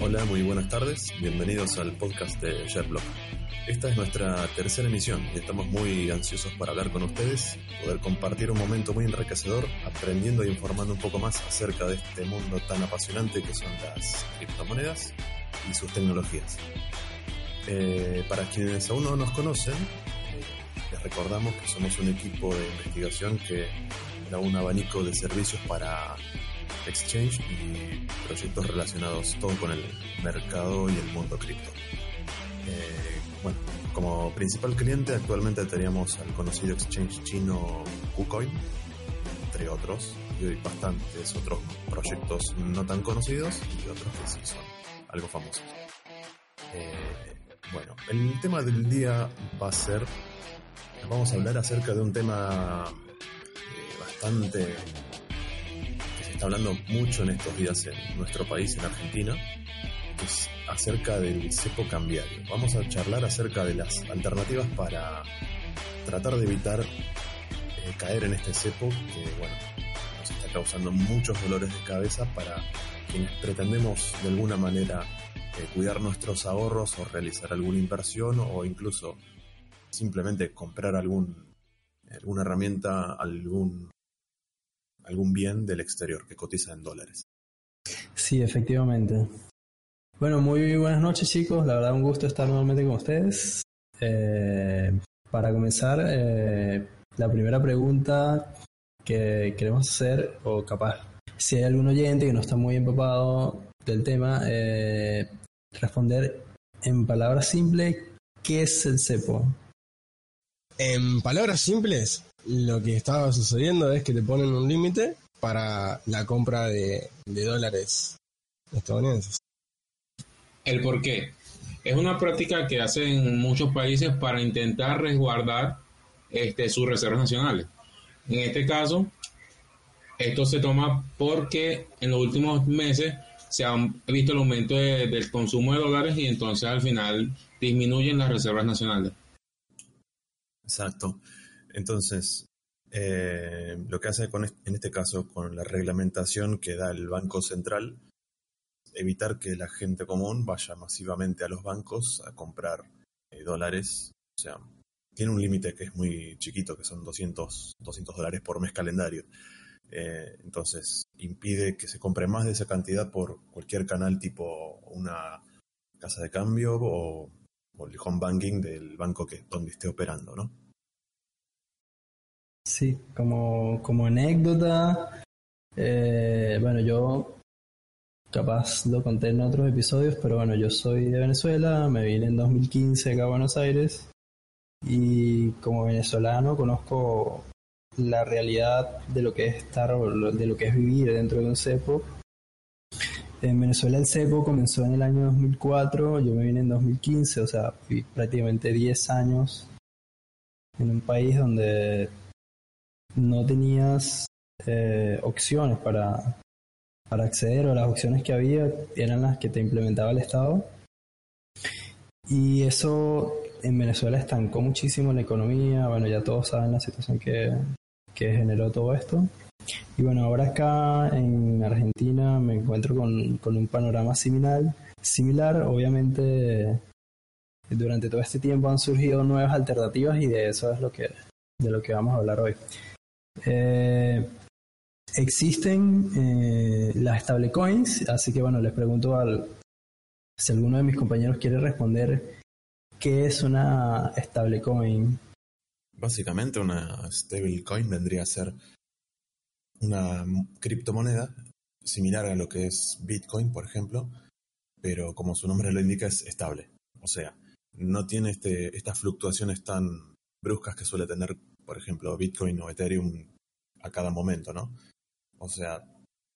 Hola, muy buenas tardes. Bienvenidos al podcast de Sherlock. Esta es nuestra tercera emisión y estamos muy ansiosos para hablar con ustedes, poder compartir un momento muy enriquecedor, aprendiendo e informando un poco más acerca de este mundo tan apasionante que son las criptomonedas y sus tecnologías. Eh, para quienes aún no nos conocen, les recordamos que somos un equipo de investigación que da un abanico de servicios para exchange y proyectos relacionados todo con el mercado y el mundo cripto. Eh, bueno, como principal cliente actualmente teníamos al conocido exchange chino KuCoin, entre otros, y hoy bastantes otros proyectos no tan conocidos y otros que sí son algo famosos. Eh, bueno, el tema del día va a ser, vamos a hablar acerca de un tema eh, bastante está hablando mucho en estos días en nuestro país, en Argentina, que es acerca del cepo cambiario. Vamos a charlar acerca de las alternativas para tratar de evitar eh, caer en este cepo que, bueno, nos está causando muchos dolores de cabeza para quienes pretendemos de alguna manera eh, cuidar nuestros ahorros o realizar alguna inversión o incluso simplemente comprar algún, alguna herramienta, algún algún bien del exterior que cotiza en dólares. Sí, efectivamente. Bueno, muy buenas noches chicos, la verdad un gusto estar nuevamente con ustedes. Eh, para comenzar, eh, la primera pregunta que queremos hacer, o capaz, si hay algún oyente que no está muy empapado del tema, eh, responder en palabras simples, ¿qué es el cepo? En palabras simples, lo que estaba sucediendo es que te ponen un límite para la compra de, dólares estadounidenses. El por qué. Es una práctica que hacen muchos países para intentar resguardar este, sus reservas nacionales. En este caso, esto se toma porque en los últimos meses se ha visto el aumento del consumo de dólares y entonces al final disminuyen las reservas nacionales. Exacto. Entonces, eh, lo que hace con, en este caso con la reglamentación que da el Banco Central, evitar que la gente común vaya masivamente a los bancos a comprar eh, dólares. O sea, tiene un límite que es muy chiquito, que son 200, 200 dólares por mes calendario. Eh, entonces, impide que se compre más de esa cantidad por cualquier canal tipo una casa de cambio o, el home banking del banco que, donde esté operando, ¿no? Sí, como, como anécdota, eh, bueno, yo capaz lo conté en otros episodios, pero bueno, yo soy de Venezuela, me vine en 2015 acá a Buenos Aires y como venezolano conozco la realidad de lo que es estar, de lo que es vivir dentro de un cepo. En Venezuela el cepo comenzó en el año 2004, yo me vine en 2015, o sea, fui prácticamente 10 años en un país donde no tenías eh, opciones para, para acceder o las opciones que había eran las que te implementaba el Estado. Y eso en Venezuela estancó muchísimo la economía, bueno, ya todos saben la situación que, que generó todo esto. Y bueno, ahora acá en Argentina me encuentro con, con un panorama similar, similar, obviamente durante todo este tiempo han surgido nuevas alternativas y de eso es lo que, de lo que vamos a hablar hoy. Eh, existen eh, las stablecoins, así que bueno, les pregunto al, si alguno de mis compañeros quiere responder qué es una stablecoin. Básicamente una stablecoin vendría a ser una criptomoneda similar a lo que es Bitcoin, por ejemplo, pero como su nombre lo indica es estable. O sea, no tiene este, estas fluctuaciones tan bruscas que suele tener, por ejemplo, Bitcoin o Ethereum a cada momento, ¿no? O sea,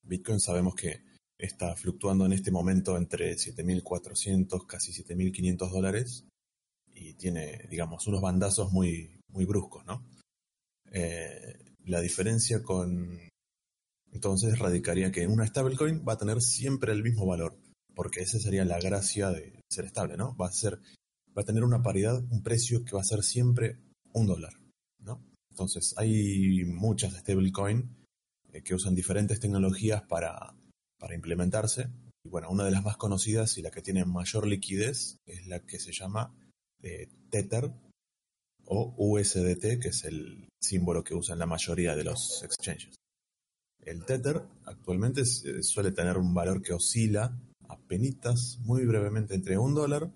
Bitcoin sabemos que está fluctuando en este momento entre 7.400, casi 7.500 dólares y tiene, digamos, unos bandazos muy, muy bruscos, ¿no? Eh, la diferencia con... Entonces radicaría que una stablecoin va a tener siempre el mismo valor, porque esa sería la gracia de ser estable, ¿no? Va a ser, va a tener una paridad, un precio que va a ser siempre un dólar, ¿no? Entonces hay muchas stablecoin eh, que usan diferentes tecnologías para, para implementarse. Y bueno, una de las más conocidas y la que tiene mayor liquidez es la que se llama eh, Tether o USDT, que es el símbolo que usan la mayoría de los exchanges. El Tether actualmente eh, suele tener un valor que oscila a penitas, muy brevemente, entre un dólar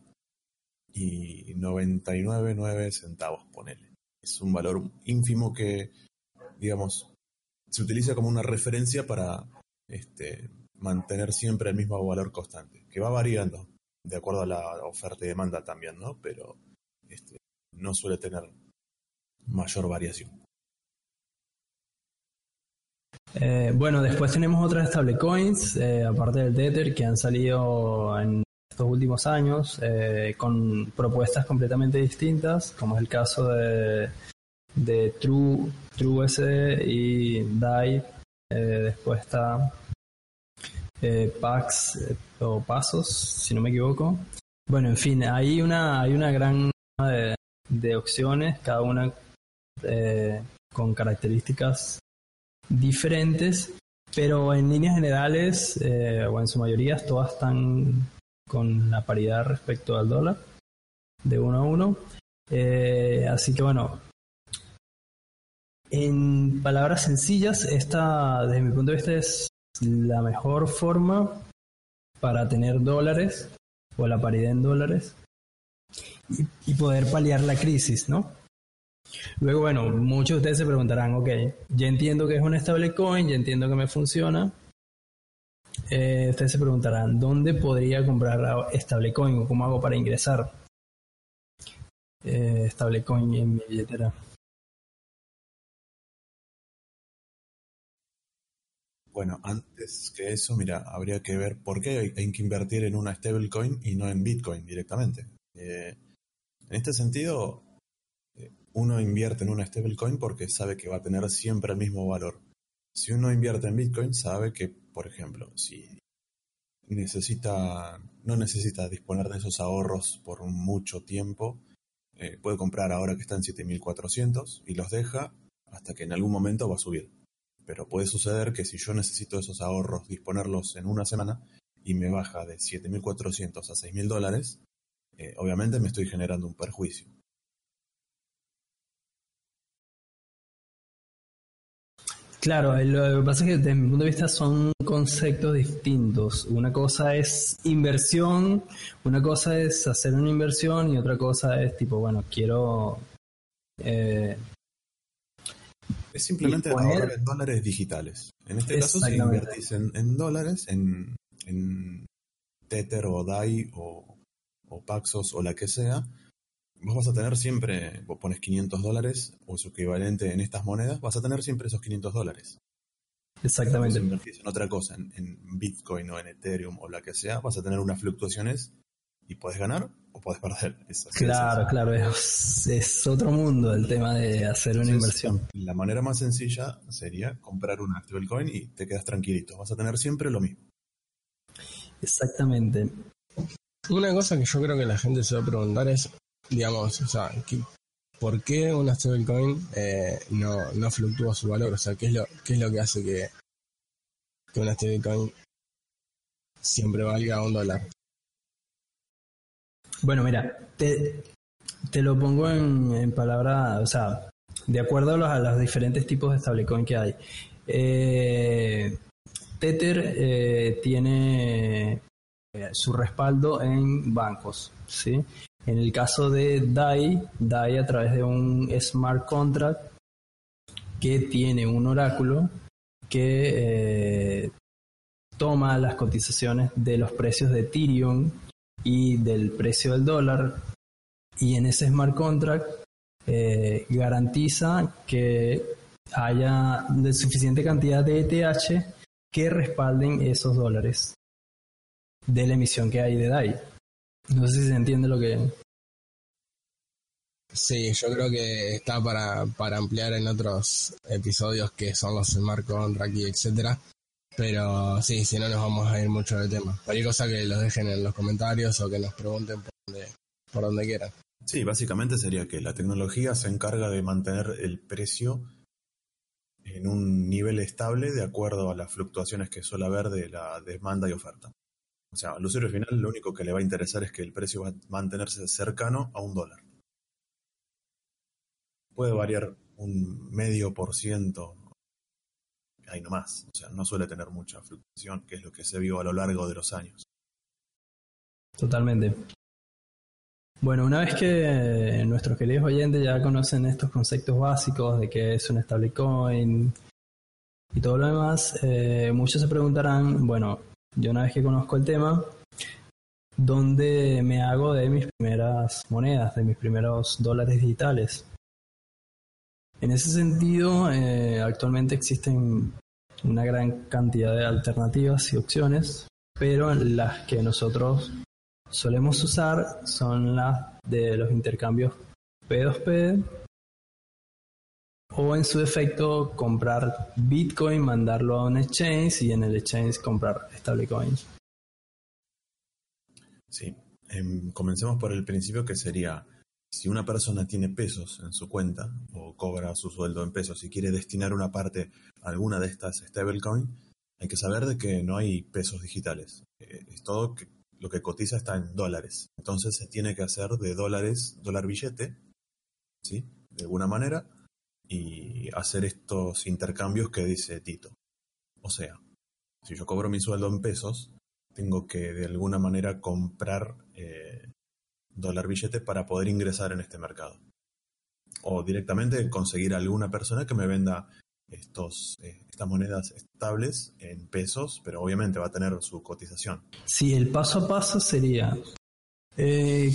y 99,9 centavos, ponele. Es un valor ínfimo que, digamos, se utiliza como una referencia para este, mantener siempre el mismo valor constante, que va variando de acuerdo a la oferta y demanda también, ¿no? Pero este, no suele tener mayor variación. Eh, bueno, después tenemos otras stablecoins, eh, aparte del Tether, que han salido en estos últimos años eh, con propuestas completamente distintas, como es el caso de, de True, TrueUSD y DAI. después está Pax o Pasos, si no me equivoco. Bueno, en fin, hay una, hay una gran de opciones, cada una con características diferentes, pero en líneas generales, eh, o en su mayoría, todas están con la paridad respecto al dólar, de uno a uno. Eh, así que bueno, en palabras sencillas, esta, desde mi punto de vista, es la mejor forma para tener dólares o la paridad en dólares y, poder paliar la crisis, ¿no? Luego, bueno, muchos de ustedes se preguntarán, ok, ya entiendo que es un stablecoin, ya entiendo que me funciona. Eh, ustedes se preguntarán, ¿dónde podría comprar stablecoin o cómo hago para ingresar eh, stablecoin en mi billetera? Bueno, antes que eso, mira, habría que ver por qué hay, que invertir en una stablecoin y no en Bitcoin directamente. Eh, en este sentido, uno invierte en una stablecoin porque sabe que va a tener siempre el mismo valor. Si uno invierte en Bitcoin, sabe que, por ejemplo, si necesita, no necesita disponer de esos ahorros por mucho tiempo, eh, puede comprar ahora que están 7400 y los deja hasta que en algún momento va a subir. Pero puede suceder que si yo necesito esos ahorros disponerlos en una semana y me baja de 7400 a 6000 dólares, eh, obviamente me estoy generando un perjuicio. Claro, lo que pasa es que desde mi punto de vista son conceptos distintos. Una cosa es inversión, una cosa es hacer una inversión y otra cosa es tipo, bueno, quiero... Eh, es simplemente ahorrar en dólares digitales. En este caso, si invertís en, dólares, en, Tether o DAI o, o Paxos o la que sea, vos vas a tener siempre, vos pones 500 dólares o su equivalente en estas monedas, vas a tener siempre esos 500 dólares. Exactamente. Si invertís en otra cosa, en, Bitcoin o en Ethereum o la que sea, vas a tener unas fluctuaciones y puedes ganar o puedes perder. claro, claro, es, otro mundo el tema de hacer una inversión. La manera más sencilla sería comprar una stablecoin y te quedas tranquilito. Vas a tener siempre lo mismo. Exactamente. Una cosa que yo creo que la gente se va a preguntar es digamos, o sea, ¿por qué una stablecoin eh, no, no fluctúa su valor? O sea, ¿qué es lo, qué es lo que hace que, que una stablecoin siempre valga un dólar? Bueno, mira, te, te lo pongo en, en palabras, o sea, de acuerdo a los, a los, diferentes tipos de stablecoin que hay. Eh, Tether eh, tiene eh, su respaldo en bancos, ¿sí? En el caso de DAI, DAI a través de un smart contract que tiene un oráculo que eh, toma las cotizaciones de los precios de Ethereum y del precio del dólar. Y en ese smart contract eh, garantiza que haya suficiente cantidad de ETH que respalden esos dólares de la emisión que hay de DAI. No sé si se entiende lo que... Sí, yo creo que está para, para ampliar en otros episodios que son los smart contract y etcétera. Pero sí, si no nos vamos a ir mucho del tema. Cualquier cosa que los dejen en los comentarios o que nos pregunten por donde, por donde quieran. Sí, básicamente sería que la tecnología se encarga de mantener el precio en un nivel estable de acuerdo a las fluctuaciones que suele haber de la demanda y oferta. O sea, al usuario final lo único que le va a interesar es que el precio va a mantenerse cercano a un dólar. Puede variar un medio por ciento, ahí nomás. O sea, no suele tener mucha fluctuación, que es lo que se vio a lo largo de los años. Totalmente. Bueno, una vez que nuestros queridos oyentes ya conocen estos conceptos básicos de qué es un stablecoin y todo lo demás, eh, muchos se preguntarán, bueno, yo una vez que conozco el tema, ¿dónde me hago de mis primeras monedas, de mis primeros dólares digitales? En ese sentido, eh, actualmente existen una gran cantidad de alternativas y opciones, pero las que nosotros solemos usar son las de los intercambios P2P o en su defecto comprar Bitcoin, mandarlo a un exchange y en el exchange comprar stablecoins. Sí, em, comencemos por el principio que sería, si una persona tiene pesos en su cuenta o cobra su sueldo en pesos y quiere destinar una parte a alguna de estas stablecoins, hay que saber de que no hay pesos digitales. Eh, es todo lo que cotiza está en dólares. Entonces se tiene que hacer de dólares, dólar billete, ¿sí? De alguna manera, y hacer estos intercambios que dice Tito. O sea, si yo cobro mi sueldo en pesos, tengo que de alguna manera comprar eh, dólar billete para poder ingresar en este mercado. O directamente conseguir alguna persona que me venda estos, eh, estas monedas estables en pesos, pero obviamente va a tener su cotización. Sí, el paso a paso sería, eh,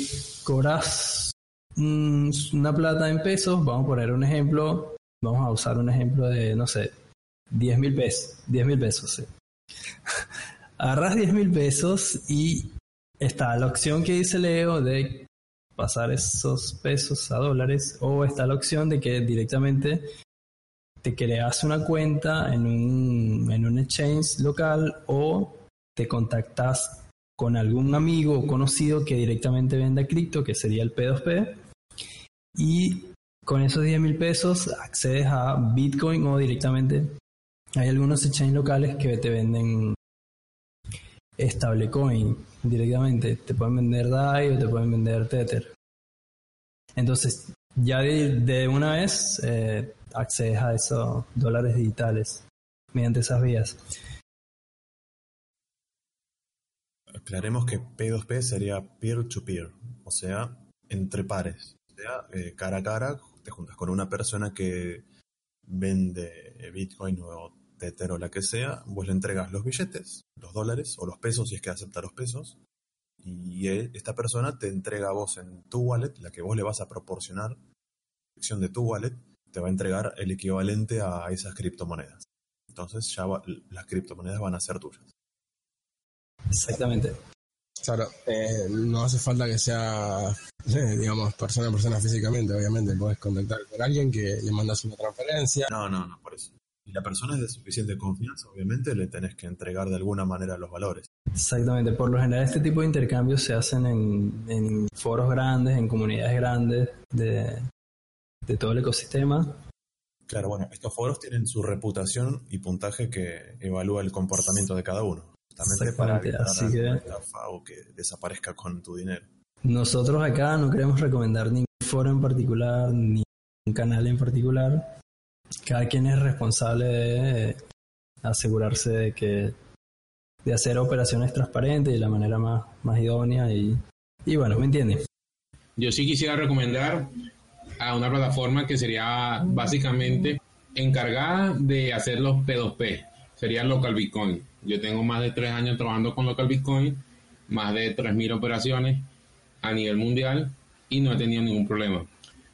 una plata en pesos, vamos a poner un ejemplo, vamos a usar un ejemplo de, no sé, 10 mil pesos, 10 mil pesos, sí. Agarras 10 mil pesos y está la opción que dice Leo de pasar esos pesos a dólares o está la opción de que directamente te creas una cuenta en un, en un exchange local o te contactas con algún amigo o conocido que directamente venda cripto, que sería el P2P, y con esos 10 mil pesos accedes a Bitcoin o directamente hay algunos exchanges locales que te venden stablecoin directamente. Te pueden vender DAI o te pueden vender Tether. Entonces, ya de, una vez eh, accedes a esos dólares digitales mediante esas vías. Aclaremos que P2P sería peer-to-peer, o sea, entre pares. Sea, eh, cara a cara, te juntas con una persona que vende Bitcoin o Tether o la que sea, vos le entregas los billetes, los dólares o los pesos si es que acepta los pesos, y esta persona te entrega a vos en tu wallet, la que vos le vas a proporcionar, sección de tu wallet, te va a entregar el equivalente a esas criptomonedas. Entonces ya las criptomonedas van a ser tuyas. Exactamente. Claro, eh, no hace falta que sea, eh, digamos, persona a persona físicamente, obviamente. Puedes contactar con alguien que le mandas una transferencia. No, no, no, por eso. Y la persona es de suficiente confianza, obviamente le tenés que entregar de alguna manera los valores. Exactamente, por lo general este tipo de intercambios se hacen en, en foros grandes, en comunidades grandes de, de todo el ecosistema. Claro, bueno, estos foros tienen su reputación y puntaje que evalúa el comportamiento de cada uno. Justamente para evitar así que, estafa o que desaparezca con tu dinero. Nosotros acá no queremos recomendar ningún foro en particular, ni un canal en particular. Cada quien es responsable de asegurarse de que de hacer operaciones transparentes de la manera más, más idónea y, y bueno, ¿me entiendes? Yo sí quisiera recomendar a una plataforma que sería básicamente encargada de hacer los P2P, sería Local Bitcoin. Yo tengo más de tres años trabajando con Local Bitcoin más de 3.000 operaciones a nivel mundial y no he tenido ningún problema.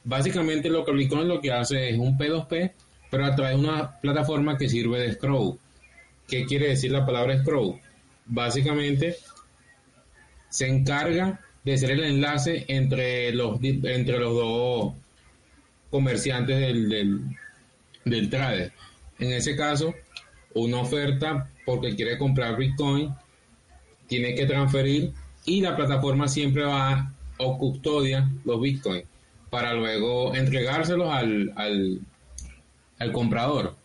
Básicamente lo que Bitcoin lo que hace es un P2P, pero a través de una plataforma que sirve de scroll. ¿Qué quiere decir la palabra scroll? Básicamente se encarga de ser el enlace entre los, entre los dos comerciantes del, del, del trader. En ese caso, una oferta porque quiere comprar Bitcoin, tiene que transferir y la plataforma siempre va o custodia los Bitcoin para luego entregárselos al, al, al comprador.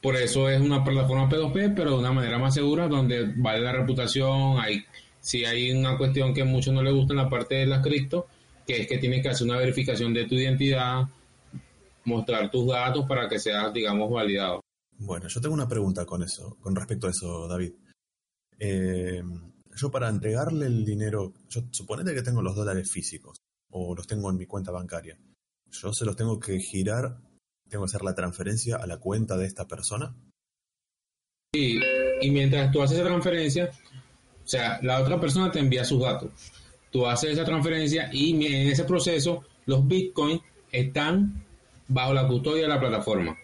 Por eso es una plataforma P2P, pero de una manera más segura, donde vale la reputación. Hay, si hay una cuestión que a muchos no les gusta en la parte de las cripto, que es que tienes que hacer una verificación de tu identidad, mostrar tus datos para que seas, digamos, validado. Bueno, yo tengo una pregunta con eso, con respecto a eso, David. Eh, yo para entregarle el dinero, yo suponete que tengo los dólares físicos o los tengo en mi cuenta bancaria. Yo se los tengo que girar, tengo que hacer la transferencia a la cuenta de esta persona. Y, y mientras tú haces esa transferencia, o sea, la otra persona te envía sus datos. Tú haces esa transferencia y en ese proceso los bitcoins están bajo la custodia de la plataforma.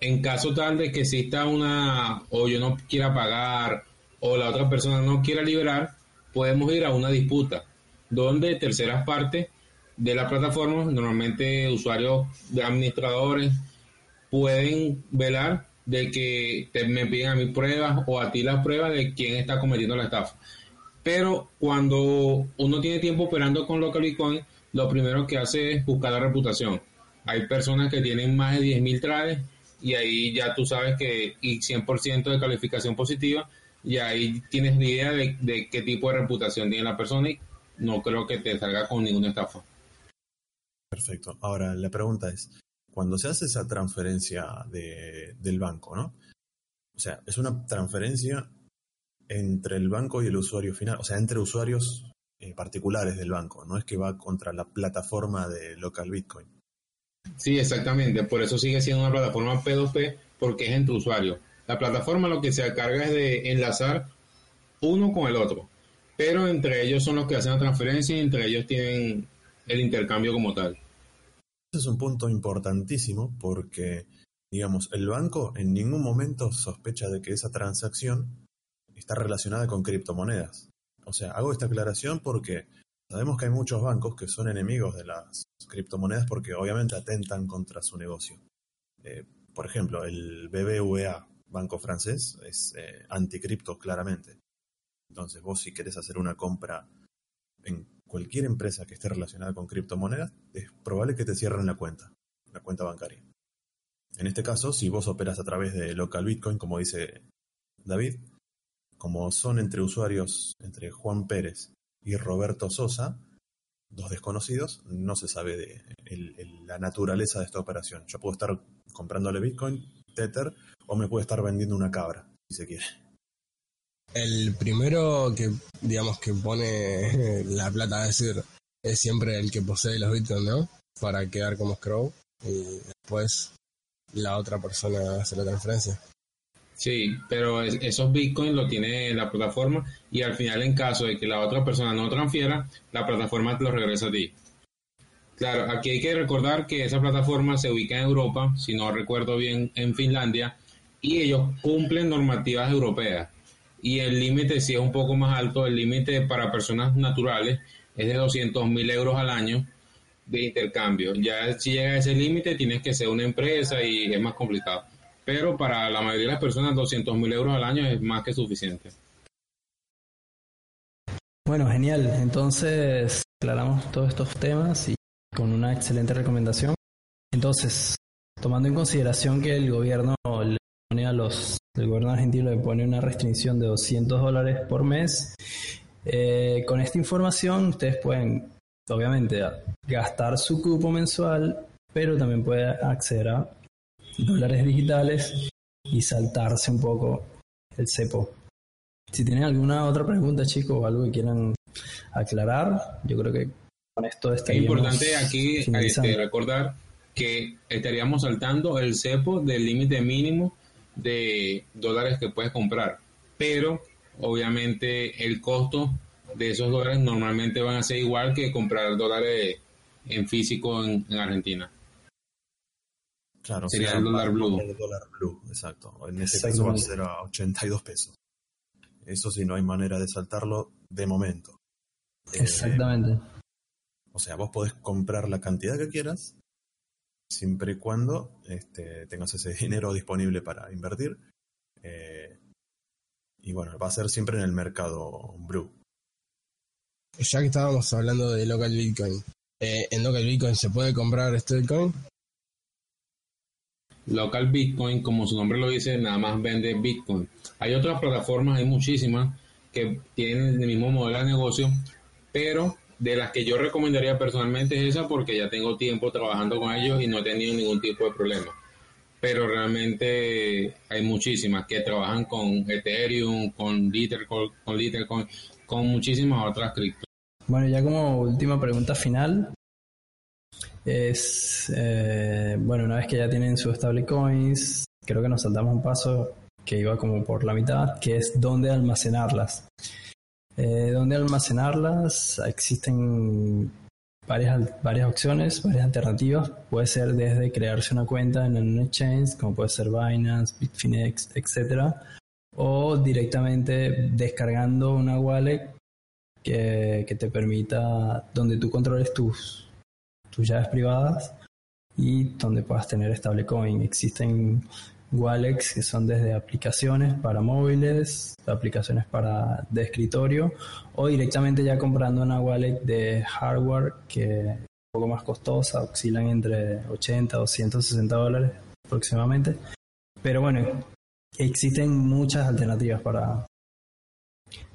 En caso tal de que exista una, o yo no quiera pagar, o la otra persona no quiera liberar, podemos ir a una disputa, donde terceras partes de la plataforma, normalmente usuarios de administradores, pueden velar de que te, me piden a mí pruebas o a ti las pruebas de quién está cometiendo la estafa. Pero cuando uno tiene tiempo operando con local Bitcoin, lo primero que hace es buscar la reputación. Hay personas que tienen más de 10.000 trades y ahí ya tú sabes que y 100% de calificación positiva y ahí tienes la idea de, de, qué tipo de reputación tiene la persona y no creo que te salga con ninguna estafa. Perfecto. Ahora la pregunta es, cuando se hace esa transferencia de, del banco, ¿no? O sea, es una transferencia entre el banco y el usuario final, o sea, entre usuarios eh, particulares del banco, no es que va contra la plataforma de local Bitcoin. Sí, exactamente, por eso sigue siendo una plataforma P2P porque es entre usuarios. La plataforma lo que se encarga es de enlazar uno con el otro, pero entre ellos son los que hacen la transferencia y entre ellos tienen el intercambio como tal. Ese es un punto importantísimo porque, digamos, el banco en ningún momento sospecha de que esa transacción está relacionada con criptomonedas. O sea, hago esta aclaración porque sabemos que hay muchos bancos que son enemigos de las criptomonedas porque obviamente atentan contra su negocio. Eh, por ejemplo, el BBVA, banco francés, es eh, anticripto claramente. Entonces, vos si querés hacer una compra en cualquier empresa que esté relacionada con criptomonedas, es probable que te cierren la cuenta, la cuenta bancaria. En este caso, si vos operas a través de local Bitcoin, como dice David, como son entre usuarios, entre Juan Pérez y Roberto Sosa, dos desconocidos, no se sabe de la naturaleza de esta operación. Yo puedo estar comprándole Bitcoin, Tether, o me puede estar vendiendo una cabra, si se quiere. El primero que, digamos, que pone la plata, es decir, es siempre el que posee los Bitcoin, ¿no? Para quedar como Scrow y después la otra persona hace la transferencia. Sí, pero esos bitcoins lo tiene la plataforma y al final en caso de que la otra persona no transfiera, la plataforma te lo regresa a ti. Claro, aquí hay que recordar que esa plataforma se ubica en Europa, si no recuerdo bien, en Finlandia, y ellos cumplen normativas europeas. Y el límite sí es un poco más alto, el límite para personas naturales es de 200 mil euros al año de intercambio. Ya si llega a ese límite tienes que ser una empresa y es más complicado pero para la mayoría de las personas 200 mil euros al año es más que suficiente. Bueno, genial. Entonces, aclaramos todos estos temas y con una excelente recomendación. Entonces, tomando en consideración que el gobierno le pone a los, el gobierno argentino le pone una restricción de 200 dólares por mes, eh, con esta información ustedes pueden, obviamente, gastar su cupo mensual, pero también pueden acceder a dólares digitales y saltarse un poco el cepo. Si tienen alguna otra pregunta, chicos, o algo que quieran aclarar, yo creo que con esto estaríamos Es importante aquí este, recordar que estaríamos saltando el cepo del límite mínimo de dólares que puedes comprar, pero obviamente el costo de esos dólares normalmente van a ser igual que comprar dólares en físico en, Argentina. Claro, sería el dólar blue. El dólar blue, exacto. En ese caso va a ser a 82 pesos. Eso sí, no hay manera de saltarlo de momento. Exactamente. o sea, vos podés comprar la cantidad que quieras, siempre y cuando este, tengas ese dinero disponible para invertir. Eh, y bueno, va a ser siempre en el mercado blue. Ya que estábamos hablando de local Bitcoin, eh, ¿en local Bitcoin se puede comprar Bitcoin? Local Bitcoin, como su nombre lo dice, nada más vende Bitcoin. Hay otras plataformas, hay muchísimas que tienen el mismo modelo de negocio, pero de las que yo recomendaría personalmente es esa porque ya tengo tiempo trabajando con ellos y no he tenido ningún tipo de problema. Pero realmente hay muchísimas que trabajan con Ethereum, con Litecoin, con, Litecoin, con muchísimas otras criptos. Bueno, ya como última pregunta final, es, eh, bueno, una vez que ya tienen sus stablecoins, creo que nos saltamos un paso que iba como por la mitad, que es dónde almacenarlas. Eh, ¿Dónde almacenarlas? Existen varias, varias opciones, varias alternativas. Puede ser desde crearse una cuenta en un exchange, como puede ser Binance, Bitfinex, etc. O directamente descargando una wallet que, que te permita, donde tú controles tus, tus llaves privadas y donde puedas tener stablecoin. Existen wallets que son desde aplicaciones para móviles, aplicaciones para de escritorio o directamente ya comprando una wallet de hardware que es un poco más costosa, oscilan entre 80 o 160 dólares aproximadamente. Pero bueno, existen muchas alternativas para,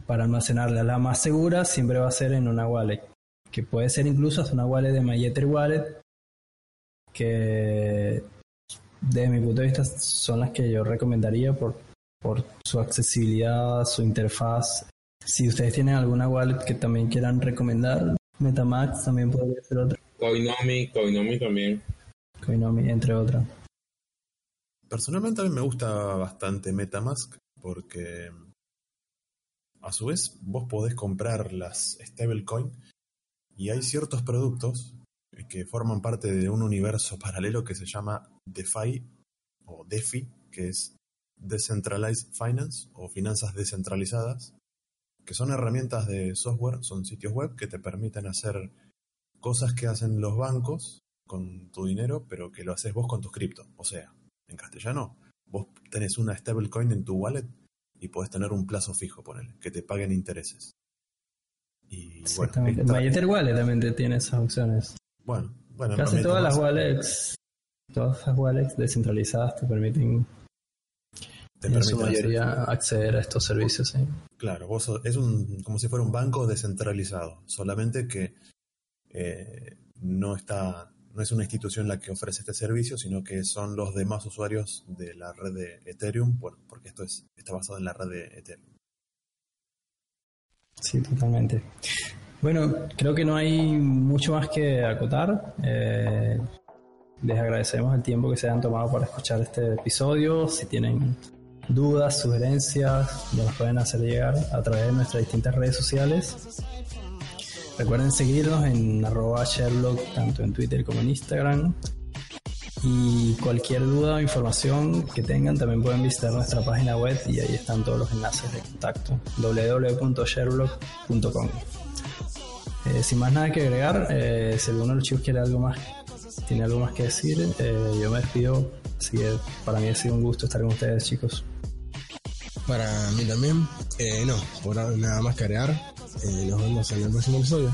para almacenarla. La más segura siempre va a ser en una wallet, que puede ser incluso hasta una wallet de MyEther Wallet, que desde mi punto de vista son las que yo recomendaría por, por su accesibilidad, su interfaz. Si ustedes tienen alguna wallet que también quieran recomendar, Metamax también podría ser otra. Coinomi, Coinomi también. Coinomi, entre otras. Personalmente a mí me gusta bastante Metamask porque a su vez vos podés comprar las stablecoin y hay ciertos productos que forman parte de un universo paralelo que se llama DeFi o DeFi, que es Decentralized Finance o finanzas descentralizadas, que son herramientas de software, son sitios web que te permiten hacer cosas que hacen los bancos con tu dinero, pero que lo haces vos con tus cripto. O sea, en castellano, vos tenés una stablecoin en tu wallet y podés tener un plazo fijo, ponele, que te paguen intereses. Y. Bueno, Wallet también tiene esas opciones. Bueno, bueno. Casi todas las wallets, todas las wallets descentralizadas te permiten, en su mayoría acceder a estos servicios. Claro, vos es un, como si fuera un banco descentralizado, solamente que eh, no está, no es una institución la que ofrece este servicio, sino que son los demás usuarios de la red de Ethereum, bueno, porque esto es, está basado en la red de Ethereum. Sí, totalmente. Bueno, creo que no hay mucho más que acotar. Eh, les agradecemos el tiempo que se han tomado para escuchar este episodio. Si tienen dudas, sugerencias, nos pueden hacer llegar a través de nuestras distintas redes sociales. Recuerden seguirnos en arroba Sherlock tanto en Twitter como en Instagram. Y cualquier duda o información que tengan también pueden visitar nuestra página web y ahí están todos los enlaces de contacto www.sherlock.com. Eh, sin más nada que agregar, eh, si alguno de los chicos quiere algo más, tiene algo más que decir, eh, yo me despido. Así que para mí ha sido un gusto estar con ustedes, chicos. Para mí también, no, por nada más que agregar. nos vemos en el próximo episodio.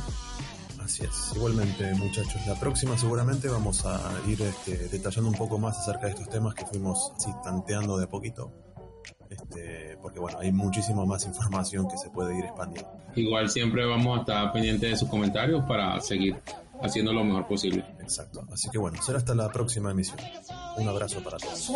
Así es, igualmente muchachos. La próxima seguramente vamos a ir este, detallando un poco más acerca de estos temas que fuimos así tanteando de poquito este, porque bueno, hay muchísima más información que se puede ir expandiendo. Igual siempre vamos a estar pendientes de sus comentarios para seguir haciendo lo mejor posible. Exacto. Así que bueno, será hasta la próxima emisión. Un abrazo para todos.